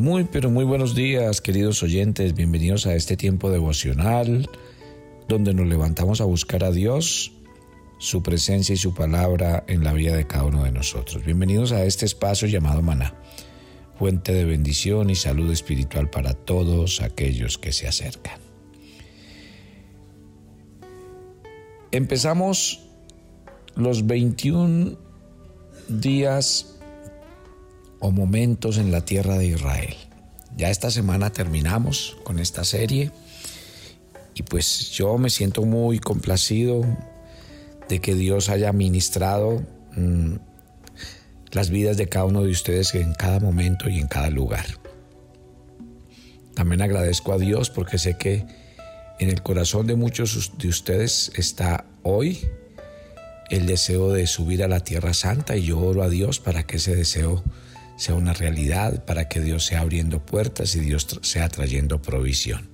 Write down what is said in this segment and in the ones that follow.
Muy, pero muy buenos días, queridos oyentes. Bienvenidos a este tiempo devocional donde nos levantamos a buscar a Dios, su presencia y su palabra en la vida de cada uno de nosotros. Bienvenidos a este espacio llamado Maná, fuente de bendición y salud espiritual para todos aquellos que se acercan. Empezamos los 21 días o momentos en la tierra de Israel. Ya esta semana terminamos con esta serie y pues yo me siento muy complacido de que Dios haya ministrado mm, las vidas de cada uno de ustedes en cada momento y en cada lugar. También agradezco a Dios porque sé que en el corazón de muchos de ustedes está hoy el deseo de subir a la tierra santa y yo oro a Dios para que ese deseo sea una realidad, para que Dios sea abriendo puertas y Dios sea trayendo provisión.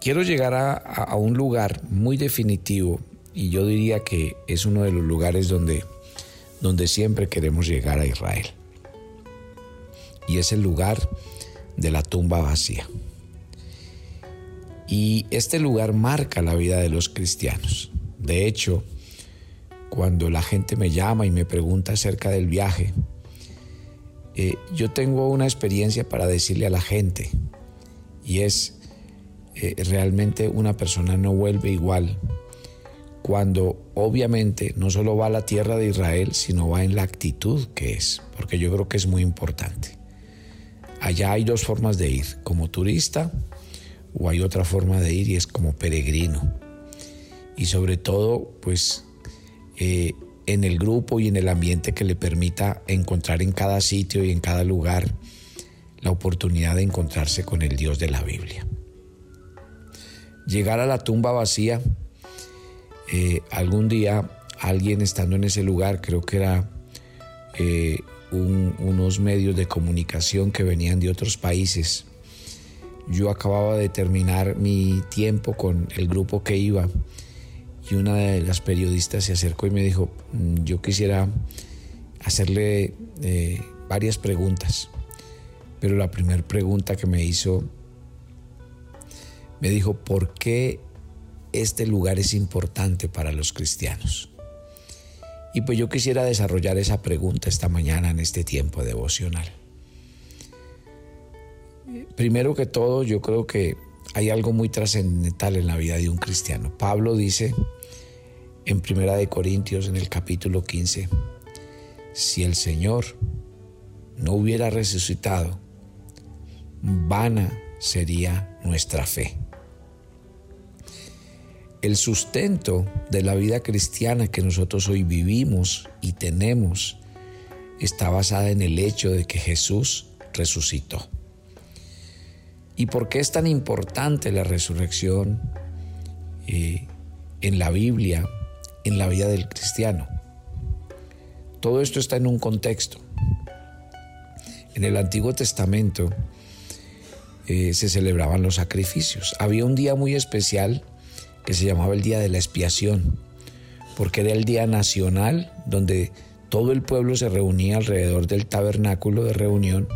Quiero llegar a, un lugar muy definitivo y yo diría que es uno de los lugares donde, donde siempre queremos llegar a Israel. Y es el lugar de la tumba vacía. Y este lugar marca la vida de los cristianos. De hecho, cuando la gente me llama y me pregunta acerca del viaje, eh, yo tengo una experiencia para decirle a la gente y es eh, realmente una persona no vuelve igual cuando obviamente no solo va a la tierra de Israel, sino va en la actitud que es, porque yo creo que es muy importante. Allá hay dos formas de ir, como turista o hay otra forma de ir y es como peregrino. Y sobre todo, pues eh, en el grupo y en el ambiente que le permita encontrar en cada sitio y en cada lugar la oportunidad de encontrarse con el Dios de la Biblia. Llegar a la tumba vacía, eh, algún día alguien estando en ese lugar, creo que era eh, unos medios de comunicación que venían de otros países, yo acababa de terminar mi tiempo con el grupo que iba y una de las periodistas se acercó y me dijo, mm, yo quisiera hacerle eh, varias preguntas, pero la primera pregunta que me hizo, me dijo, ¿por qué este lugar es importante para los cristianos? Y pues yo quisiera desarrollar esa pregunta esta mañana en este tiempo devocional. Primero que todo, yo creo que hay algo muy trascendental en la vida de un cristiano. Pablo dice en Primera de Corintios en el capítulo 15, si el Señor no hubiera resucitado, vana sería nuestra fe. El sustento de la vida cristiana que nosotros hoy vivimos y tenemos está basada en el hecho de que Jesús resucitó. ¿Y por qué es tan importante la resurrección eh, en la Biblia, en la vida del cristiano? Todo esto está en un contexto. En el Antiguo Testamento eh, se celebraban los sacrificios. Había un día muy especial que se llamaba el Día de la Expiación, porque era el día nacional donde todo el pueblo se reunía alrededor del tabernáculo de reunión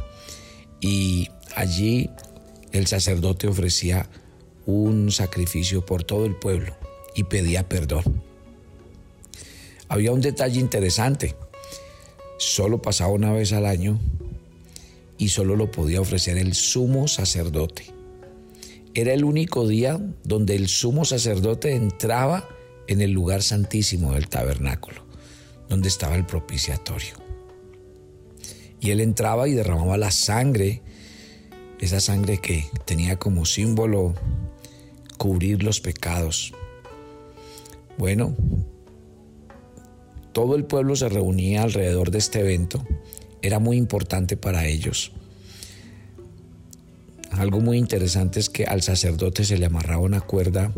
y allí el sacerdote ofrecía un sacrificio por todo el pueblo y pedía perdón. Había un detalle interesante. Solo pasaba una vez al año y solo lo podía ofrecer el sumo sacerdote. Era el único día donde el sumo sacerdote entraba en el lugar santísimo del tabernáculo, donde estaba el propiciatorio. Y él entraba y derramaba la sangre esa sangre que tenía como símbolo cubrir los pecados. Bueno, todo el pueblo se reunía alrededor de este evento, era muy importante para ellos. Algo muy interesante es que al sacerdote se le amarraba una cuerda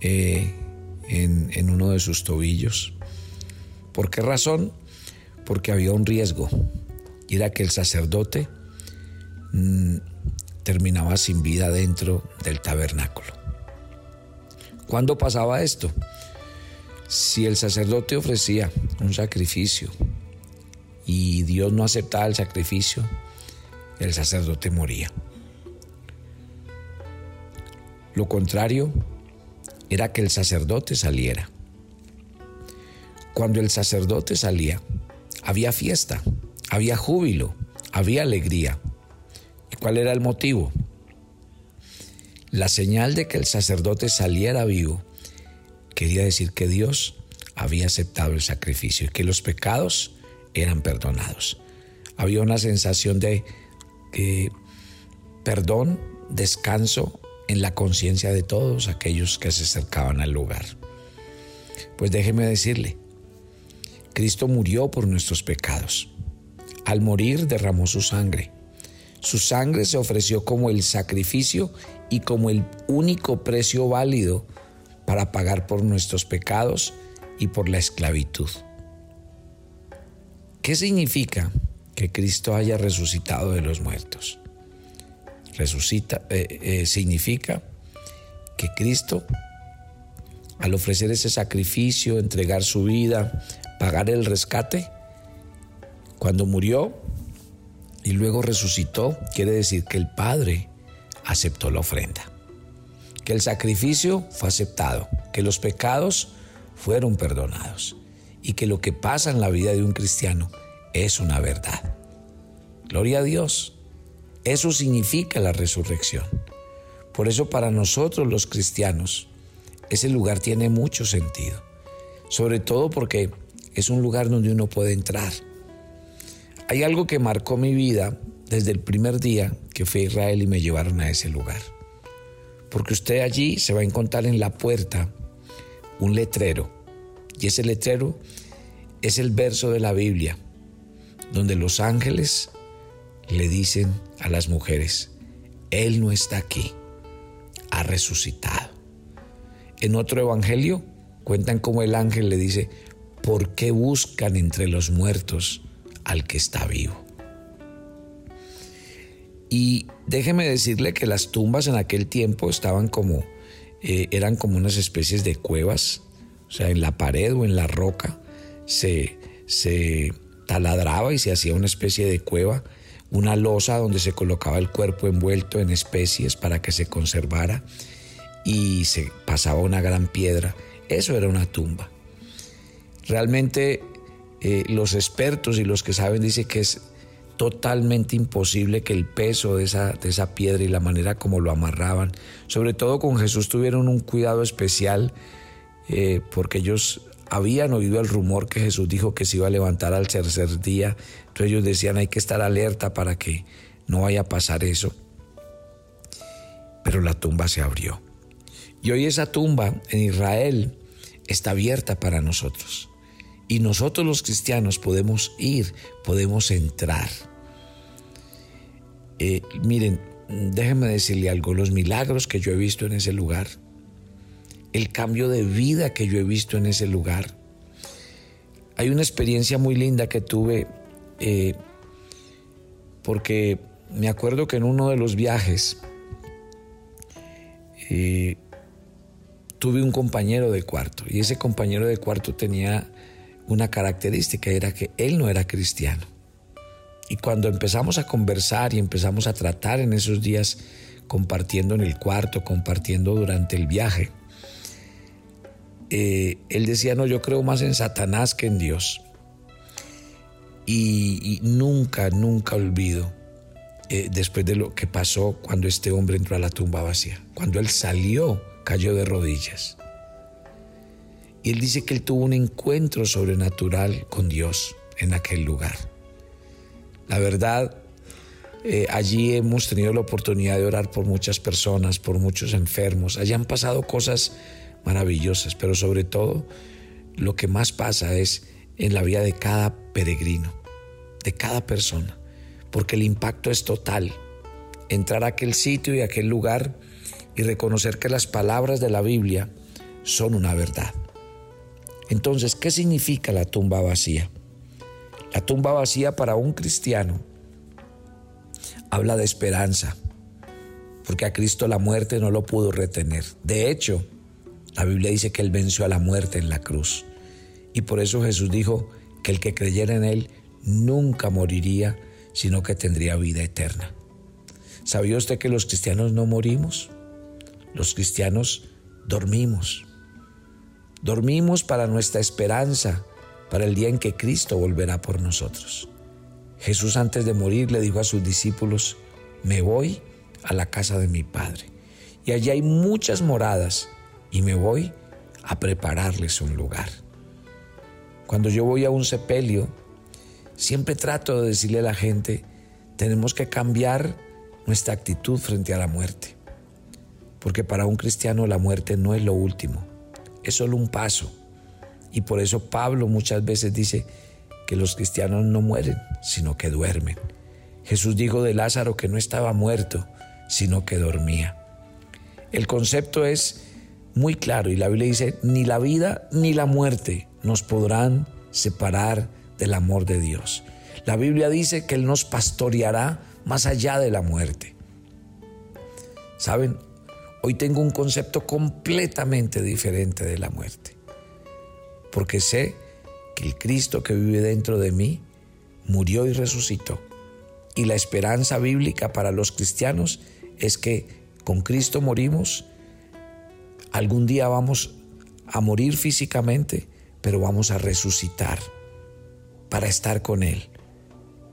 eh, en, uno de sus tobillos. ¿Por qué razón? Porque había un riesgo, y era que el sacerdote Mm, terminaba sin vida dentro del tabernáculo. ¿Cuándo pasaba esto? Si el sacerdote ofrecía un sacrificio y Dios no aceptaba el sacrificio, el sacerdote moría. Lo contrario era que el sacerdote saliera. Cuando el sacerdote salía, había fiesta, había júbilo, había alegría. ¿Y cuál era el motivo? La señal de que el sacerdote saliera vivo quería decir que Dios había aceptado el sacrificio y que los pecados eran perdonados. Había una sensación de perdón, descanso en la conciencia de todos aquellos que se acercaban al lugar. Pues déjeme decirle, Cristo murió por nuestros pecados. Al morir derramó su sangre. Su sangre se ofreció como el sacrificio y como el único precio válido para pagar por nuestros pecados y por la esclavitud. ¿Qué significa que Cristo haya resucitado de los muertos? Resucita eh, eh, significa que Cristo, al ofrecer ese sacrificio, entregar su vida, pagar el rescate, cuando murió y luego resucitó, quiere decir que el Padre aceptó la ofrenda, que el sacrificio fue aceptado, que los pecados fueron perdonados y que lo que pasa en la vida de un cristiano es una verdad. Gloria a Dios. Eso significa la resurrección. Por eso para nosotros los cristianos ese lugar tiene mucho sentido. Sobre todo porque es un lugar donde uno puede entrar. Hay algo que marcó mi vida desde el primer día que fui a Israel y me llevaron a ese lugar. Porque usted allí se va a encontrar en la puerta un letrero. Y ese letrero es el verso de la Biblia, donde los ángeles le dicen a las mujeres, Él no está aquí, ha resucitado. En otro evangelio cuentan cómo el ángel le dice, ¿por qué buscan entre los muertos al que está vivo? Y déjeme decirle que las tumbas en aquel tiempo estaban como, eh, eran como unas especies de cuevas, o sea, en la pared o en la roca se, se taladraba y se hacía una especie de cueva, una losa donde se colocaba el cuerpo envuelto en especies para que se conservara y se pasaba una gran piedra. Eso era una tumba. Realmente eh, los expertos y los que saben dicen que es totalmente imposible que el peso de esa, de esa piedra y la manera como lo amarraban, sobre todo con Jesús, tuvieron un cuidado especial eh, porque ellos habían oído el rumor que Jesús dijo que se iba a levantar al tercer día, entonces ellos decían hay que estar alerta para que no vaya a pasar eso. Pero la tumba se abrió. Y hoy esa tumba en Israel está abierta para nosotros. Y nosotros los cristianos podemos ir, podemos entrar. Eh, miren, déjenme decirle algo, los milagros que yo he visto en ese lugar, el cambio de vida que yo he visto en ese lugar. Hay una experiencia muy linda que tuve eh, porque me acuerdo que en uno de los viajes eh, tuve un compañero de cuarto y ese compañero de cuarto tenía una característica, era que él no era cristiano. Y cuando empezamos a conversar y empezamos a tratar en esos días, compartiendo en el cuarto, compartiendo durante el viaje, eh, él decía, no, yo creo más en Satanás que en Dios. Y, nunca, nunca olvido, eh, después de lo que pasó cuando este hombre entró a la tumba vacía, cuando él salió, cayó de rodillas. Y él dice que él tuvo un encuentro sobrenatural con Dios en aquel lugar. La verdad, eh, allí hemos tenido la oportunidad de orar por muchas personas, por muchos enfermos. Allí han pasado cosas maravillosas, pero sobre todo lo que más pasa es en la vida de cada peregrino, de cada persona, porque el impacto es total. Entrar a aquel sitio y a aquel lugar y reconocer que las palabras de la Biblia son una verdad. Entonces, ¿qué significa la tumba vacía? La tumba vacía para un cristiano habla de esperanza, porque a Cristo la muerte no lo pudo retener. De hecho, la Biblia dice que Él venció a la muerte en la cruz. Y por eso Jesús dijo que el que creyera en Él nunca moriría, sino que tendría vida eterna. ¿Sabía usted que los cristianos no morimos? Los cristianos dormimos. Dormimos para nuestra esperanza, para el día en que Cristo volverá por nosotros. Jesús antes de morir le dijo a sus discípulos, me voy a la casa de mi Padre. Y allí hay muchas moradas y me voy a prepararles un lugar. Cuando yo voy a un sepelio, siempre trato de decirle a la gente, tenemos que cambiar nuestra actitud frente a la muerte. Porque para un cristiano la muerte no es lo último, es solo un paso. Y por eso Pablo muchas veces dice que los cristianos no mueren, sino que duermen. Jesús dijo de Lázaro que no estaba muerto, sino que dormía. El concepto es muy claro y la Biblia dice, ni la vida ni la muerte nos podrán separar del amor de Dios. La Biblia dice que Él nos pastoreará más allá de la muerte. Saben, hoy tengo un concepto completamente diferente de la muerte, porque sé que el Cristo que vive dentro de mí murió y resucitó. Y la esperanza bíblica para los cristianos es que con Cristo morimos, algún día vamos a morir físicamente, pero vamos a resucitar para estar con Él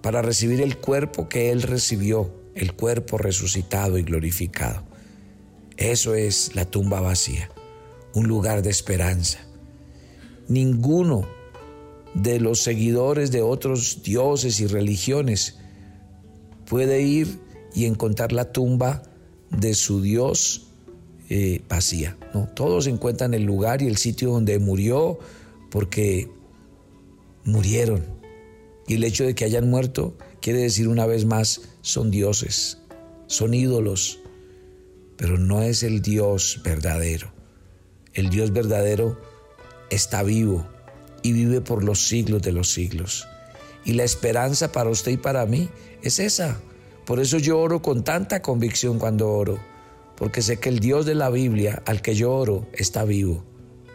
para recibir el cuerpo que Él recibió, el cuerpo resucitado y glorificado. Eso es la tumba vacía, un lugar de esperanza. Ninguno de los seguidores de otros dioses y religiones puede ir y encontrar la tumba de su Dios eh, vacía. No, todos encuentran el lugar y el sitio donde murió porque murieron y el hecho de que hayan muerto quiere decir una vez más, son dioses, son ídolos, pero no es el Dios verdadero. El Dios verdadero está vivo y vive por los siglos de los siglos. Y la esperanza para usted y para mí es esa. Por eso yo oro con tanta convicción cuando oro, porque sé que el Dios de la Biblia al que yo oro está vivo,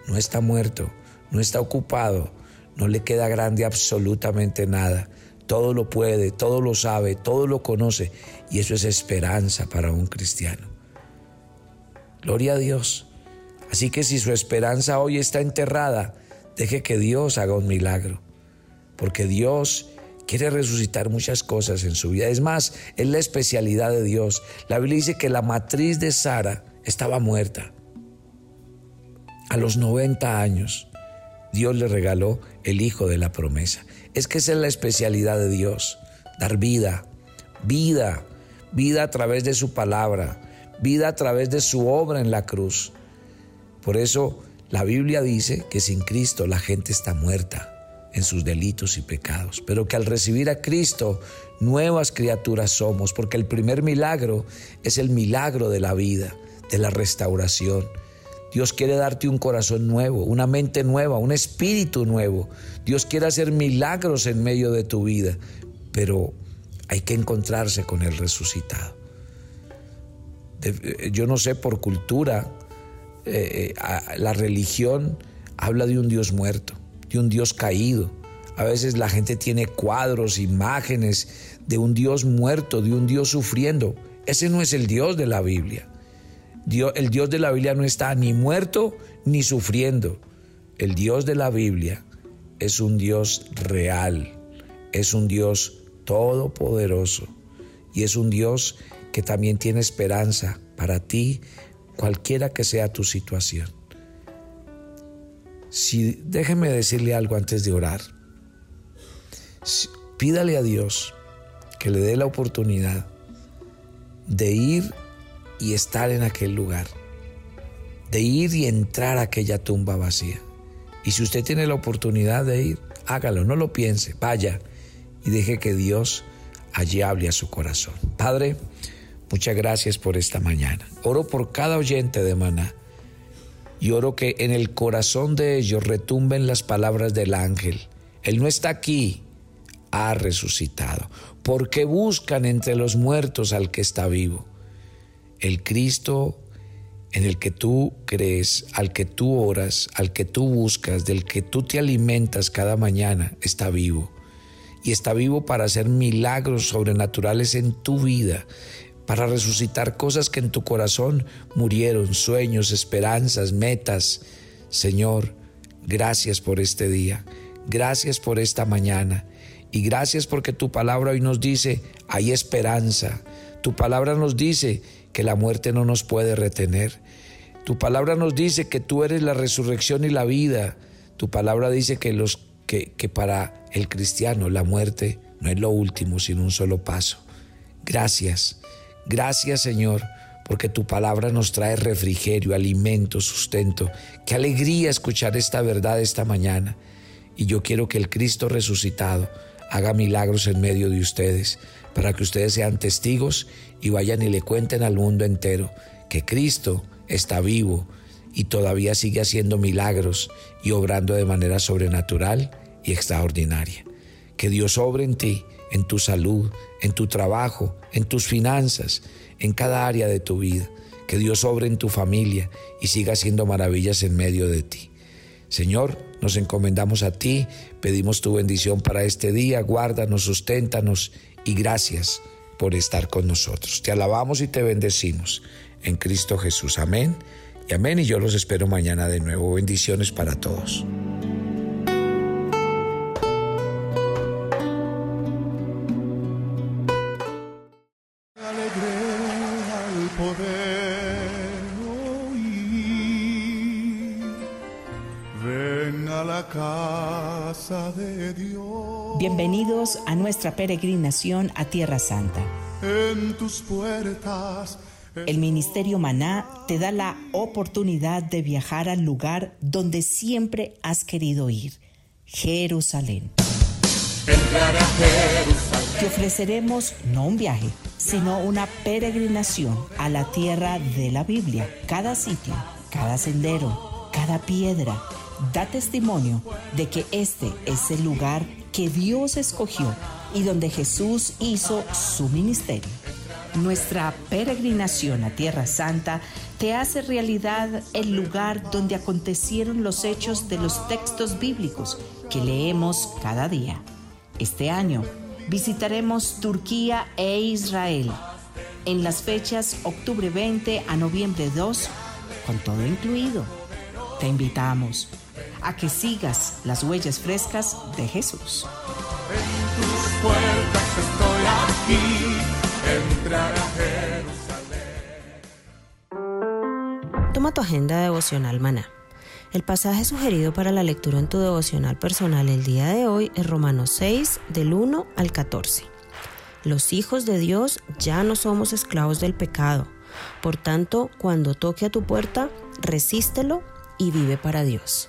no está muerto, no está ocupado, no le queda grande absolutamente nada. Todo lo puede, todo lo sabe, todo lo conoce y eso es esperanza para un cristiano. Gloria a Dios. Así que si su esperanza hoy está enterrada, deje que Dios haga un milagro, porque Dios quiere resucitar muchas cosas en su vida. Es más, es la especialidad de Dios. La Biblia dice que la matriz de Sara estaba muerta a los 90 años. Dios le regaló el Hijo de la promesa. Es que esa es la especialidad de Dios, dar vida, vida, vida a través de su palabra, vida a través de su obra en la cruz. Por eso la Biblia dice que sin Cristo la gente está muerta en sus delitos y pecados, pero que al recibir a Cristo nuevas criaturas somos, porque el primer milagro es el milagro de la vida, de la restauración. Dios quiere darte un corazón nuevo, una mente nueva, un espíritu nuevo. Dios quiere hacer milagros en medio de tu vida, pero hay que encontrarse con el resucitado. Eh, yo no sé, por cultura, eh, eh, la religión habla de un Dios muerto, de un Dios caído. A veces la gente tiene cuadros, imágenes de un Dios muerto, de un Dios sufriendo. Ese no es el Dios de la Biblia el Dios de la Biblia no está ni muerto ni sufriendo. El Dios de la Biblia es un Dios real, es un Dios todopoderoso y es un Dios que también tiene esperanza para ti, cualquiera que sea tu situación. Si, déjeme decirle algo antes de orar. pídale a Dios que le dé la oportunidad de ir y estar en aquel lugar, de ir y entrar a aquella tumba vacía. Y si usted tiene la oportunidad de ir, hágalo, no lo piense, vaya y deje que Dios allí hable a su corazón. Padre, muchas gracias por esta mañana. Oro por cada oyente de Maná y oro que en el corazón de ellos retumben las palabras del ángel. Él no está aquí, ha resucitado, porque buscan entre los muertos al que está vivo el Cristo en el que tú crees, al que tú oras, al que tú buscas, del que tú te alimentas cada mañana, está vivo. y está vivo para hacer milagros sobrenaturales en tu vida, para resucitar cosas que en tu corazón murieron, sueños, esperanzas, metas. Señor, gracias por este día, gracias por esta mañana y gracias porque tu palabra hoy nos dice, hay esperanza. Tu palabra nos dice que la muerte no nos puede retener. Tu palabra nos dice que tú eres la resurrección y la vida. Tu palabra dice que, los, que, para el cristiano la muerte no es lo último, sino un solo paso. Gracias. Gracias Señor, porque tu palabra nos trae refrigerio, alimento, sustento. Qué alegría escuchar esta verdad esta mañana. Y yo quiero que el Cristo resucitado haga milagros en medio de ustedes, para que ustedes sean testigos y vayan y le cuenten al mundo entero que Cristo está vivo y todavía sigue haciendo milagros y obrando de manera sobrenatural y extraordinaria. Que Dios obre en ti en tu salud, en tu trabajo, en tus finanzas, en cada área de tu vida. Que Dios obre en tu familia y siga haciendo maravillas en medio de ti. Señor, nos encomendamos a ti, pedimos tu bendición para este día, guárdanos, susténtanos y gracias por estar con nosotros. Te alabamos y te bendecimos en Cristo Jesús. Amén y amén. Y yo los espero mañana de nuevo. Bendiciones para todos. Casa de Dios. Bienvenidos a nuestra peregrinación a Tierra Santa. En tus puertas. El Ministerio Maná te da la oportunidad de viajar al lugar donde siempre has querido ir, Jerusalén. Te ofreceremos no un viaje, sino una peregrinación a la tierra de la Biblia. Cada sitio, cada sendero, cada piedra da testimonio de que este es el lugar que Dios escogió y donde Jesús hizo su ministerio. Nuestra peregrinación a Tierra Santa te hace realidad el lugar donde acontecieron los hechos de los textos bíblicos que leemos cada día. Este año visitaremos Turquía e Israel en las fechas octubre 20 a noviembre 2, con todo incluido. Te invitamos a que sigas las huellas frescas de Jesús. En tus puertas estoy aquí, Toma tu agenda devocional maná. El pasaje sugerido para la lectura en tu devocional personal el día de hoy es Romanos 6, del 1 al 14. Los hijos de Dios ya no somos esclavos del pecado. Por tanto, cuando toque a tu puerta, resístelo y vive para Dios.